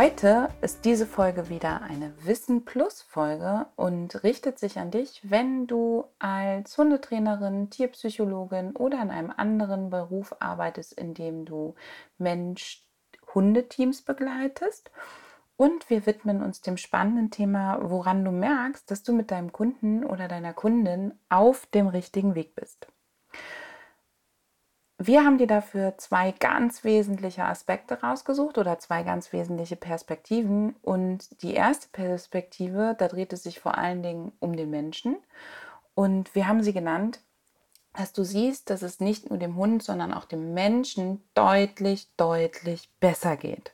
Heute ist diese Folge wieder eine Wissen Plus Folge und richtet sich an dich, wenn du als Hundetrainerin, Tierpsychologin oder in einem anderen Beruf arbeitest, in dem du Mensch-Hundeteams begleitest. Und wir widmen uns dem spannenden Thema, woran du merkst, dass du mit deinem Kunden oder deiner Kundin auf dem richtigen Weg bist. Wir haben dir dafür zwei ganz wesentliche Aspekte rausgesucht oder zwei ganz wesentliche Perspektiven. Und die erste Perspektive, da dreht es sich vor allen Dingen um den Menschen. Und wir haben sie genannt, dass du siehst, dass es nicht nur dem Hund, sondern auch dem Menschen deutlich, deutlich besser geht.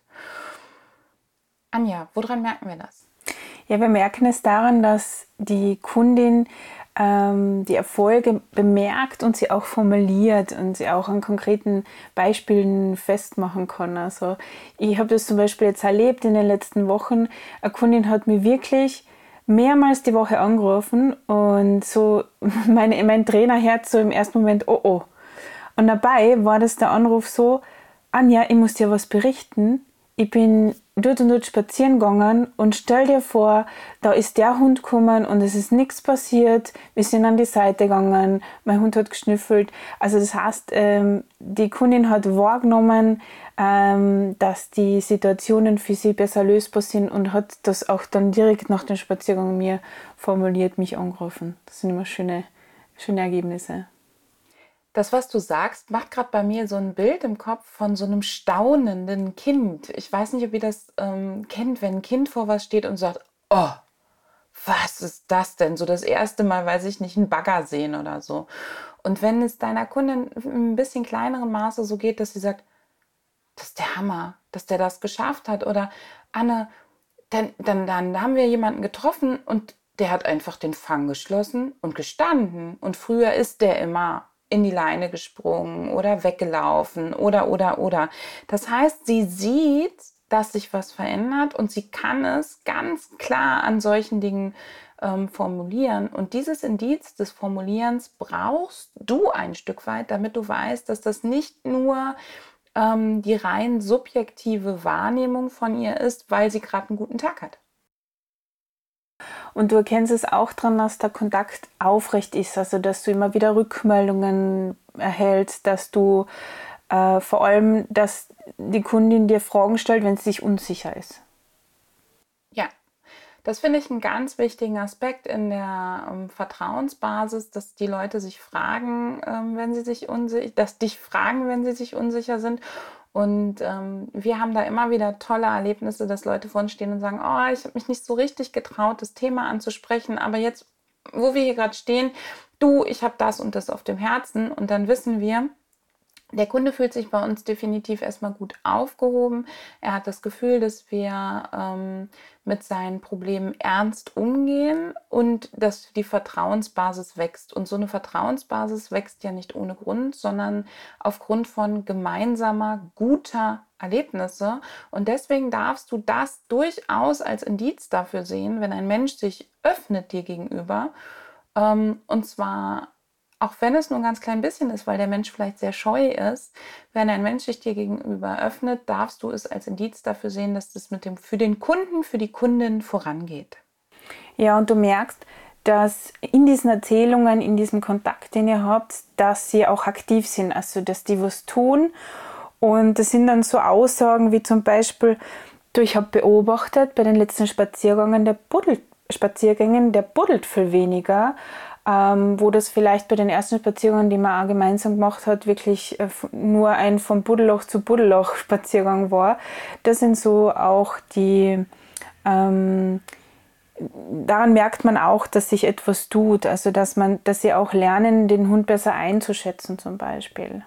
Anja, woran merken wir das? Ja, wir merken es daran, dass die Kundin die Erfolge bemerkt und sie auch formuliert und sie auch an konkreten Beispielen festmachen kann. Also ich habe das zum Beispiel jetzt erlebt in den letzten Wochen. Eine Kundin hat mir wirklich mehrmals die Woche angerufen und so meine, mein Trainerherz so im ersten Moment, oh oh. Und dabei war das der Anruf so, Anja, ich muss dir was berichten. Ich bin dort und dort spazieren gegangen und stell dir vor, da ist der Hund gekommen und es ist nichts passiert. Wir sind an die Seite gegangen, mein Hund hat geschnüffelt. Also das heißt, ähm, die Kundin hat wahrgenommen, ähm, dass die Situationen für sie besser lösbar sind und hat das auch dann direkt nach dem Spaziergang mir formuliert, mich angerufen. Das sind immer schöne, schöne Ergebnisse. Das, was du sagst, macht gerade bei mir so ein Bild im Kopf von so einem staunenden Kind. Ich weiß nicht, ob ihr das ähm, kennt, wenn ein Kind vor was steht und sagt, oh, was ist das denn? So das erste Mal, weiß ich nicht, einen Bagger sehen oder so. Und wenn es deiner Kundin ein bisschen kleineren Maße so geht, dass sie sagt, das ist der Hammer, dass der das geschafft hat. Oder Anne, dann, dann, dann haben wir jemanden getroffen und der hat einfach den Fang geschlossen und gestanden. Und früher ist der immer in die Leine gesprungen oder weggelaufen oder, oder, oder. Das heißt, sie sieht, dass sich was verändert und sie kann es ganz klar an solchen Dingen ähm, formulieren. Und dieses Indiz des Formulierens brauchst du ein Stück weit, damit du weißt, dass das nicht nur ähm, die rein subjektive Wahrnehmung von ihr ist, weil sie gerade einen guten Tag hat. Und du erkennst es auch daran, dass der Kontakt aufrecht ist, also dass du immer wieder Rückmeldungen erhältst, dass du äh, vor allem, dass die Kundin dir Fragen stellt, wenn sie sich unsicher ist. Ja, das finde ich einen ganz wichtigen Aspekt in der ähm, Vertrauensbasis, dass die Leute sich fragen, ähm, wenn sie sich unsicher, dass dich fragen, wenn sie sich unsicher sind und ähm, wir haben da immer wieder tolle Erlebnisse, dass Leute vor uns stehen und sagen, oh, ich habe mich nicht so richtig getraut, das Thema anzusprechen, aber jetzt, wo wir hier gerade stehen, du, ich habe das und das auf dem Herzen. Und dann wissen wir, der Kunde fühlt sich bei uns definitiv erstmal gut aufgehoben. Er hat das Gefühl, dass wir ähm, mit seinen Problemen ernst umgehen und dass die Vertrauensbasis wächst. Und so eine Vertrauensbasis wächst ja nicht ohne Grund, sondern aufgrund von gemeinsamer, guter Erlebnisse. Und deswegen darfst du das durchaus als Indiz dafür sehen, wenn ein Mensch sich öffnet dir gegenüber. Ähm, und zwar auch wenn es nur ein ganz klein bisschen ist, weil der Mensch vielleicht sehr scheu ist, wenn ein Mensch sich dir gegenüber öffnet, darfst du es als Indiz dafür sehen, dass das mit dem für den Kunden, für die Kundin vorangeht. Ja, und du merkst, dass in diesen Erzählungen, in diesem Kontakt, den ihr habt, dass sie auch aktiv sind, also dass die was tun. Und das sind dann so Aussagen wie zum Beispiel, du, ich habe beobachtet bei den letzten Spaziergängen, der buddelt, Spaziergängen, der buddelt viel weniger ähm, wo das vielleicht bei den ersten Spaziergängen, die man auch gemeinsam gemacht hat, wirklich äh, nur ein vom Buddelloch zu Buddelloch Spaziergang war. Das sind so auch die, ähm, daran merkt man auch, dass sich etwas tut, also dass man, dass sie auch lernen, den Hund besser einzuschätzen zum Beispiel.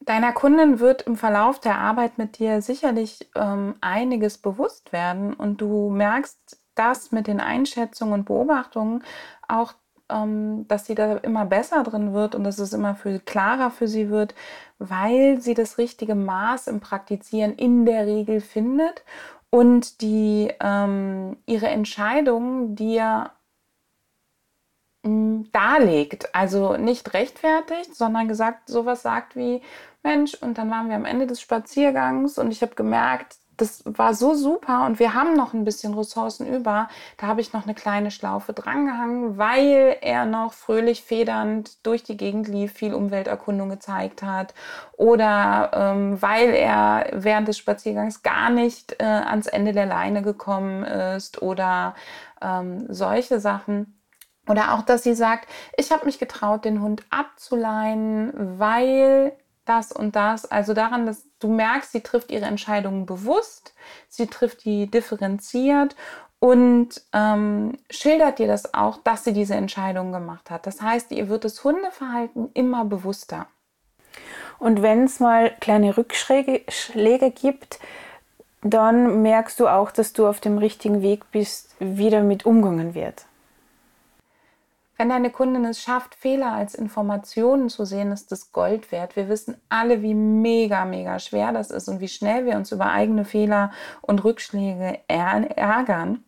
Deiner Kundin wird im Verlauf der Arbeit mit dir sicherlich ähm, einiges bewusst werden und du merkst das mit den Einschätzungen und Beobachtungen auch, ähm, dass sie da immer besser drin wird und dass es immer viel klarer für sie wird, weil sie das richtige Maß im Praktizieren in der Regel findet und die ähm, ihre Entscheidungen dir mm, darlegt, also nicht rechtfertigt, sondern gesagt, sowas sagt wie, Mensch, und dann waren wir am Ende des Spaziergangs und ich habe gemerkt, das war so super und wir haben noch ein bisschen Ressourcen über. Da habe ich noch eine kleine Schlaufe drangehangen, weil er noch fröhlich federnd durch die Gegend lief, viel Umwelterkundung gezeigt hat oder ähm, weil er während des Spaziergangs gar nicht äh, ans Ende der Leine gekommen ist oder ähm, solche Sachen. Oder auch, dass sie sagt, ich habe mich getraut, den Hund abzuleihen, weil das und das. Also daran, dass du merkst, sie trifft ihre Entscheidungen bewusst, sie trifft die differenziert und ähm, schildert dir das auch, dass sie diese Entscheidung gemacht hat. Das heißt, ihr wird das Hundeverhalten immer bewusster. Und wenn es mal kleine Rückschläge gibt, dann merkst du auch, dass du auf dem richtigen Weg bist, wie damit umgegangen wird. Wenn deine Kundin es schafft, Fehler als Informationen zu sehen, ist das Gold wert. Wir wissen alle, wie mega, mega schwer das ist und wie schnell wir uns über eigene Fehler und Rückschläge ärgern.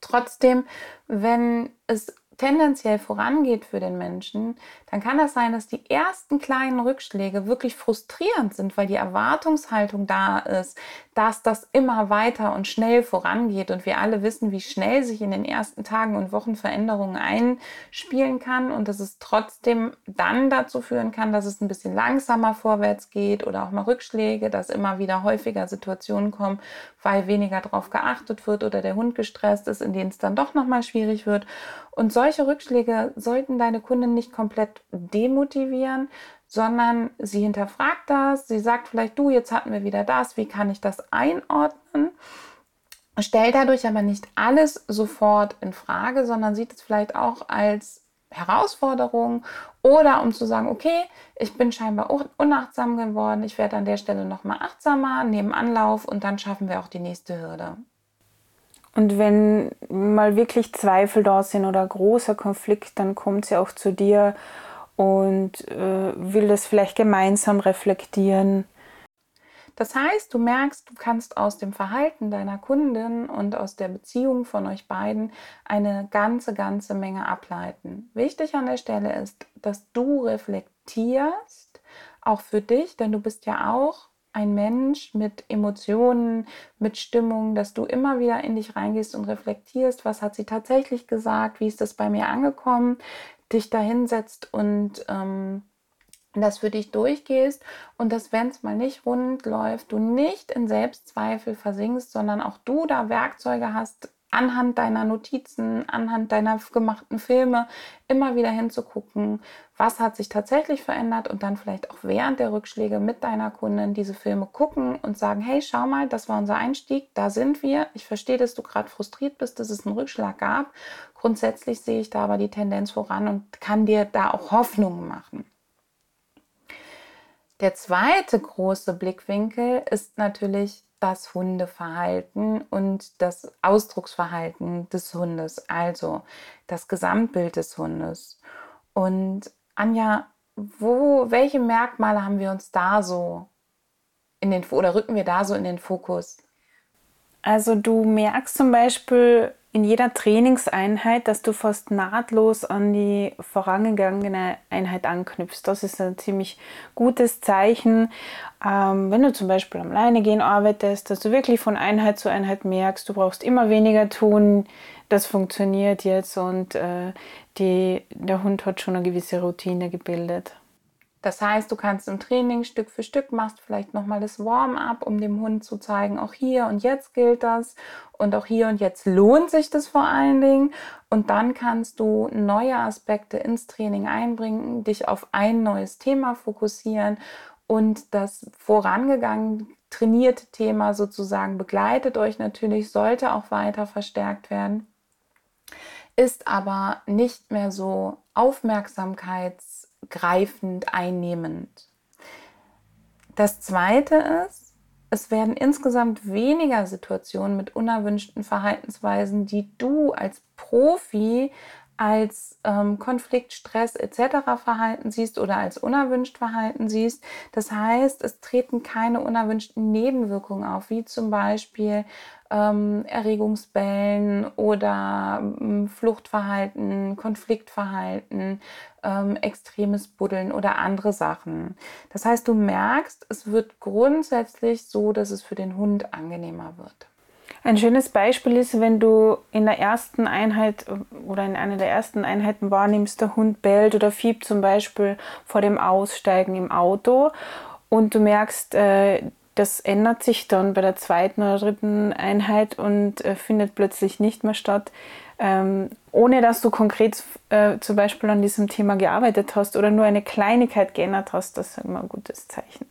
Trotzdem, wenn es tendenziell vorangeht für den Menschen, dann kann das sein, dass die ersten kleinen Rückschläge wirklich frustrierend sind, weil die Erwartungshaltung da ist, dass das immer weiter und schnell vorangeht. Und wir alle wissen, wie schnell sich in den ersten Tagen und Wochen Veränderungen einspielen kann und dass es trotzdem dann dazu führen kann, dass es ein bisschen langsamer vorwärts geht oder auch mal Rückschläge, dass immer wieder häufiger Situationen kommen, weil weniger darauf geachtet wird oder der Hund gestresst ist, in denen es dann doch nochmal schwierig wird. Und solche Rückschläge sollten deine Kunden nicht komplett demotivieren, sondern sie hinterfragt das. Sie sagt vielleicht, du, jetzt hatten wir wieder das, wie kann ich das einordnen? Stellt dadurch aber nicht alles sofort in Frage, sondern sieht es vielleicht auch als Herausforderung oder um zu sagen, okay, ich bin scheinbar unachtsam geworden, ich werde an der Stelle nochmal achtsamer, neben Anlauf und dann schaffen wir auch die nächste Hürde. Und wenn mal wirklich Zweifel da sind oder großer Konflikt, dann kommt sie auch zu dir und äh, will das vielleicht gemeinsam reflektieren. Das heißt, du merkst, du kannst aus dem Verhalten deiner Kundin und aus der Beziehung von euch beiden eine ganze, ganze Menge ableiten. Wichtig an der Stelle ist, dass du reflektierst, auch für dich, denn du bist ja auch ein Mensch mit Emotionen, mit Stimmung, dass du immer wieder in dich reingehst und reflektierst, was hat sie tatsächlich gesagt, wie ist das bei mir angekommen, dich da hinsetzt und ähm, das für dich durchgehst. Und dass, wenn es mal nicht rund läuft, du nicht in Selbstzweifel versinkst, sondern auch du da Werkzeuge hast, anhand deiner Notizen, anhand deiner gemachten Filme immer wieder hinzugucken, was hat sich tatsächlich verändert und dann vielleicht auch während der Rückschläge mit deiner Kundin diese Filme gucken und sagen, hey, schau mal, das war unser Einstieg, da sind wir. Ich verstehe, dass du gerade frustriert bist, dass es einen Rückschlag gab. Grundsätzlich sehe ich da aber die Tendenz voran und kann dir da auch Hoffnungen machen. Der zweite große Blickwinkel ist natürlich das Hundeverhalten und das Ausdrucksverhalten des Hundes, also das Gesamtbild des Hundes. Und Anja, wo, welche Merkmale haben wir uns da so in den oder rücken wir da so in den Fokus? Also du merkst zum Beispiel in jeder Trainingseinheit, dass du fast nahtlos an die vorangegangene Einheit anknüpfst. Das ist ein ziemlich gutes Zeichen. Ähm, wenn du zum Beispiel am Leinegehen arbeitest, dass du wirklich von Einheit zu Einheit merkst, du brauchst immer weniger tun, das funktioniert jetzt und äh, die, der Hund hat schon eine gewisse Routine gebildet. Das heißt, du kannst im Training Stück für Stück machst vielleicht nochmal das Warm-up, um dem Hund zu zeigen, auch hier und jetzt gilt das und auch hier und jetzt lohnt sich das vor allen Dingen. Und dann kannst du neue Aspekte ins Training einbringen, dich auf ein neues Thema fokussieren und das vorangegangen trainierte Thema sozusagen begleitet euch natürlich, sollte auch weiter verstärkt werden, ist aber nicht mehr so aufmerksamkeits greifend, einnehmend. Das Zweite ist, es werden insgesamt weniger Situationen mit unerwünschten Verhaltensweisen, die du als Profi als ähm, Konflikt, Stress etc. Verhalten siehst oder als unerwünscht Verhalten siehst. Das heißt, es treten keine unerwünschten Nebenwirkungen auf, wie zum Beispiel ähm, Erregungsbellen oder ähm, Fluchtverhalten, Konfliktverhalten, ähm, extremes Buddeln oder andere Sachen. Das heißt, du merkst, es wird grundsätzlich so, dass es für den Hund angenehmer wird. Ein schönes Beispiel ist, wenn du in der ersten Einheit oder in einer der ersten Einheiten wahrnimmst, der Hund bellt oder fiebt zum Beispiel vor dem Aussteigen im Auto und du merkst, äh, das ändert sich dann bei der zweiten oder dritten Einheit und äh, findet plötzlich nicht mehr statt, ähm, ohne dass du konkret äh, zum Beispiel an diesem Thema gearbeitet hast oder nur eine Kleinigkeit geändert hast. Das ist immer ein gutes Zeichen.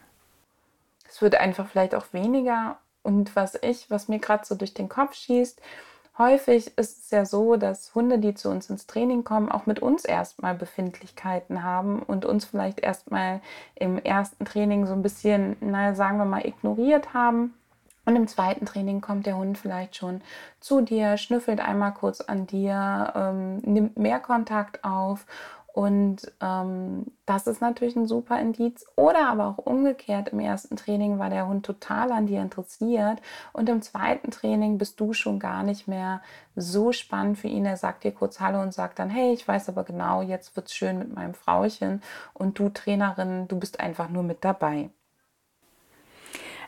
Es wird einfach vielleicht auch weniger und was ich, was mir gerade so durch den Kopf schießt, häufig ist es ja so, dass Hunde, die zu uns ins Training kommen, auch mit uns erstmal Befindlichkeiten haben und uns vielleicht erstmal im ersten Training so ein bisschen, naja, sagen wir mal, ignoriert haben. Und im zweiten Training kommt der Hund vielleicht schon zu dir, schnüffelt einmal kurz an dir, ähm, nimmt mehr Kontakt auf und ähm, das ist natürlich ein super Indiz. Oder aber auch umgekehrt, im ersten Training war der Hund total an dir interessiert und im zweiten Training bist du schon gar nicht mehr so spannend für ihn. Er sagt dir kurz Hallo und sagt dann, hey, ich weiß aber genau, jetzt wird es schön mit meinem Frauchen und du Trainerin, du bist einfach nur mit dabei.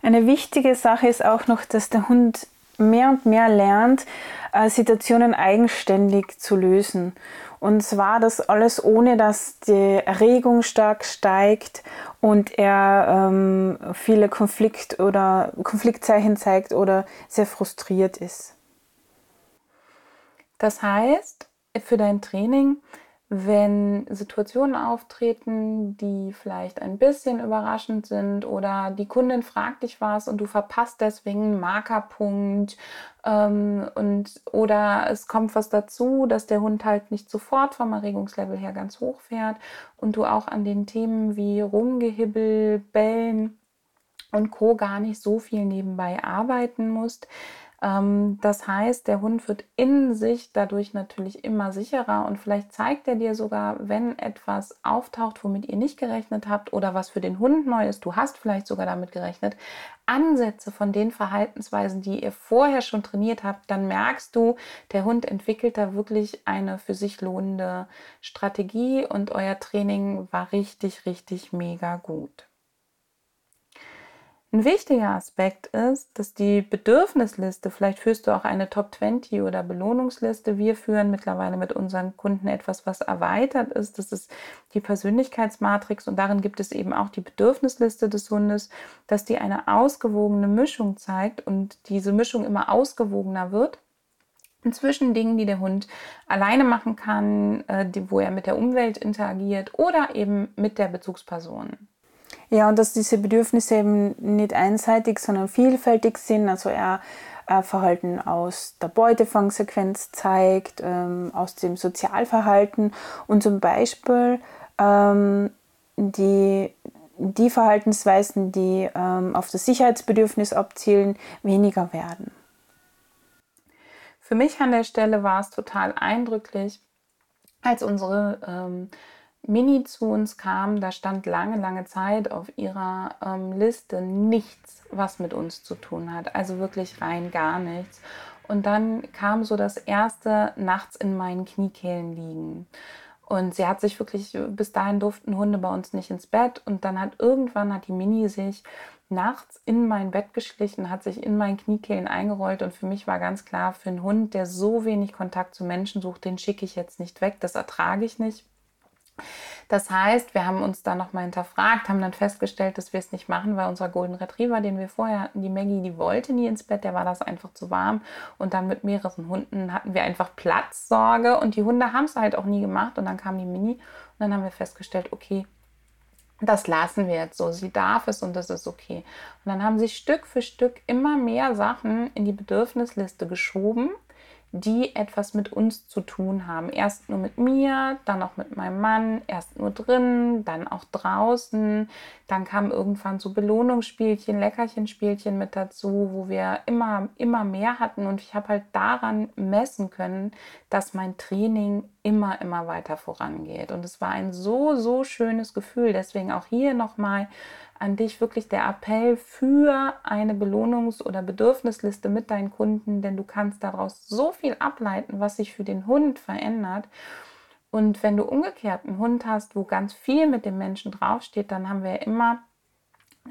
Eine wichtige Sache ist auch noch, dass der Hund mehr und mehr lernt, äh, Situationen eigenständig zu lösen. Und zwar das alles ohne, dass die Erregung stark steigt und er ähm, viele Konflikt oder Konfliktzeichen zeigt oder sehr frustriert ist. Das heißt, für dein Training wenn Situationen auftreten, die vielleicht ein bisschen überraschend sind oder die Kundin fragt dich was und du verpasst deswegen einen Markerpunkt ähm, und oder es kommt was dazu, dass der Hund halt nicht sofort vom Erregungslevel her ganz hoch fährt und du auch an den Themen wie Rumgehibbel, Bellen und Co. gar nicht so viel nebenbei arbeiten musst, das heißt, der Hund wird in sich dadurch natürlich immer sicherer und vielleicht zeigt er dir sogar, wenn etwas auftaucht, womit ihr nicht gerechnet habt oder was für den Hund neu ist, du hast vielleicht sogar damit gerechnet, Ansätze von den Verhaltensweisen, die ihr vorher schon trainiert habt, dann merkst du, der Hund entwickelt da wirklich eine für sich lohnende Strategie und euer Training war richtig, richtig mega gut. Ein wichtiger Aspekt ist, dass die Bedürfnisliste, vielleicht führst du auch eine Top 20 oder Belohnungsliste. Wir führen mittlerweile mit unseren Kunden etwas, was erweitert ist. Das ist die Persönlichkeitsmatrix und darin gibt es eben auch die Bedürfnisliste des Hundes, dass die eine ausgewogene Mischung zeigt und diese Mischung immer ausgewogener wird zwischen Dingen, die der Hund alleine machen kann, äh, wo er mit der Umwelt interagiert oder eben mit der Bezugsperson. Ja, und dass diese Bedürfnisse eben nicht einseitig, sondern vielfältig sind. Also er Verhalten aus der Beutefangsequenz zeigt, ähm, aus dem Sozialverhalten und zum Beispiel ähm, die, die Verhaltensweisen, die ähm, auf das Sicherheitsbedürfnis abzielen, weniger werden. Für mich an der Stelle war es total eindrücklich, als unsere ähm, Mini zu uns kam, da stand lange, lange Zeit auf ihrer ähm, Liste nichts, was mit uns zu tun hat. Also wirklich rein gar nichts. Und dann kam so das erste nachts in meinen Kniekehlen liegen. Und sie hat sich wirklich, bis dahin durften Hunde bei uns nicht ins Bett. Und dann hat irgendwann hat die Mini sich nachts in mein Bett geschlichen, hat sich in meinen Kniekehlen eingerollt. Und für mich war ganz klar, für einen Hund, der so wenig Kontakt zu Menschen sucht, den schicke ich jetzt nicht weg. Das ertrage ich nicht. Das heißt, wir haben uns da nochmal hinterfragt, haben dann festgestellt, dass wir es nicht machen, weil unser Golden Retriever, den wir vorher hatten, die Maggie, die wollte nie ins Bett, der war das einfach zu warm. Und dann mit mehreren Hunden hatten wir einfach Platzsorge und die Hunde haben es halt auch nie gemacht. Und dann kam die Mini und dann haben wir festgestellt, okay, das lassen wir jetzt so. Sie darf es und das ist okay. Und dann haben sie Stück für Stück immer mehr Sachen in die Bedürfnisliste geschoben die etwas mit uns zu tun haben. Erst nur mit mir, dann auch mit meinem Mann, erst nur drin, dann auch draußen. Dann kamen irgendwann so Belohnungsspielchen, Leckerchenspielchen mit dazu, wo wir immer, immer mehr hatten. Und ich habe halt daran messen können, dass mein Training immer, immer weiter vorangeht. Und es war ein so, so schönes Gefühl. Deswegen auch hier nochmal an dich wirklich der Appell für eine Belohnungs- oder Bedürfnisliste mit deinen Kunden, denn du kannst daraus so viel ableiten, was sich für den Hund verändert. Und wenn du umgekehrt einen Hund hast, wo ganz viel mit dem Menschen draufsteht, dann haben wir immer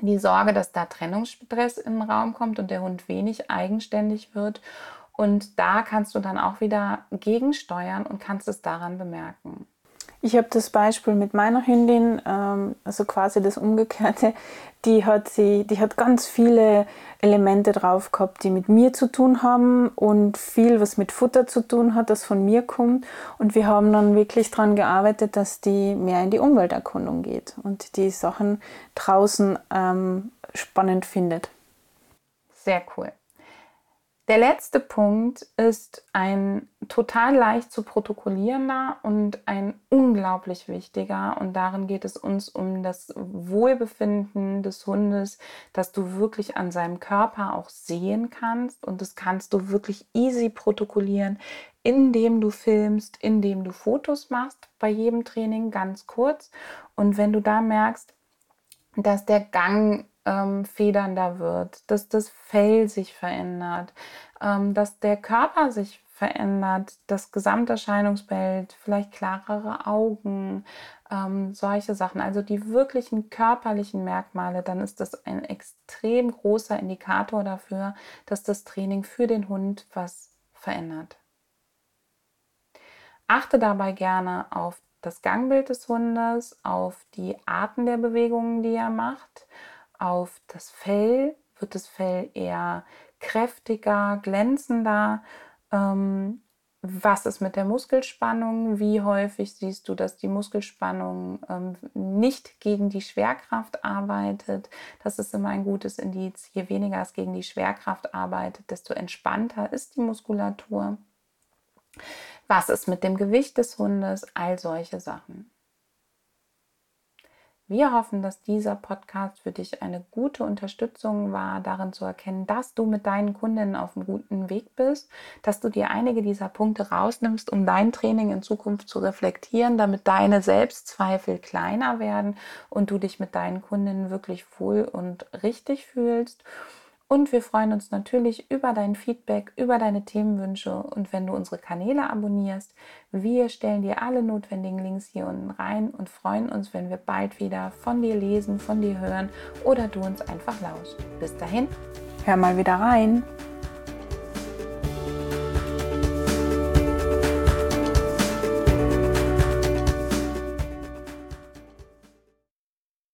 die Sorge, dass da Trennungsstress in den Raum kommt und der Hund wenig eigenständig wird. Und da kannst du dann auch wieder gegensteuern und kannst es daran bemerken. Ich habe das Beispiel mit meiner Hündin, ähm, also quasi das Umgekehrte. Die hat, sie, die hat ganz viele Elemente drauf gehabt, die mit mir zu tun haben und viel, was mit Futter zu tun hat, das von mir kommt. Und wir haben dann wirklich daran gearbeitet, dass die mehr in die Umwelterkundung geht und die Sachen draußen ähm, spannend findet. Sehr cool. Der letzte Punkt ist ein total leicht zu protokollierender und ein unglaublich wichtiger. Und darin geht es uns um das Wohlbefinden des Hundes, dass du wirklich an seinem Körper auch sehen kannst. Und das kannst du wirklich easy protokollieren, indem du filmst, indem du Fotos machst bei jedem Training ganz kurz. Und wenn du da merkst, dass der Gang ähm, federnder wird, dass das Fell sich verändert, ähm, dass der Körper sich verändert, das Gesamterscheinungsbild, vielleicht klarere Augen, ähm, solche Sachen, also die wirklichen körperlichen Merkmale, dann ist das ein extrem großer Indikator dafür, dass das Training für den Hund was verändert. Achte dabei gerne auf das Gangbild des Hundes, auf die Arten der Bewegungen, die er macht auf das Fell, wird das Fell eher kräftiger, glänzender. Ähm, was ist mit der Muskelspannung? Wie häufig siehst du, dass die Muskelspannung ähm, nicht gegen die Schwerkraft arbeitet? Das ist immer ein gutes Indiz. Je weniger es gegen die Schwerkraft arbeitet, desto entspannter ist die Muskulatur. Was ist mit dem Gewicht des Hundes? All solche Sachen. Wir hoffen, dass dieser Podcast für dich eine gute Unterstützung war, darin zu erkennen, dass du mit deinen Kundinnen auf einem guten Weg bist, dass du dir einige dieser Punkte rausnimmst, um dein Training in Zukunft zu reflektieren, damit deine Selbstzweifel kleiner werden und du dich mit deinen Kundinnen wirklich wohl und richtig fühlst. Und wir freuen uns natürlich über dein Feedback, über deine Themenwünsche und wenn du unsere Kanäle abonnierst. Wir stellen dir alle notwendigen Links hier unten rein und freuen uns, wenn wir bald wieder von dir lesen, von dir hören oder du uns einfach lauschst. Bis dahin, hör mal wieder rein.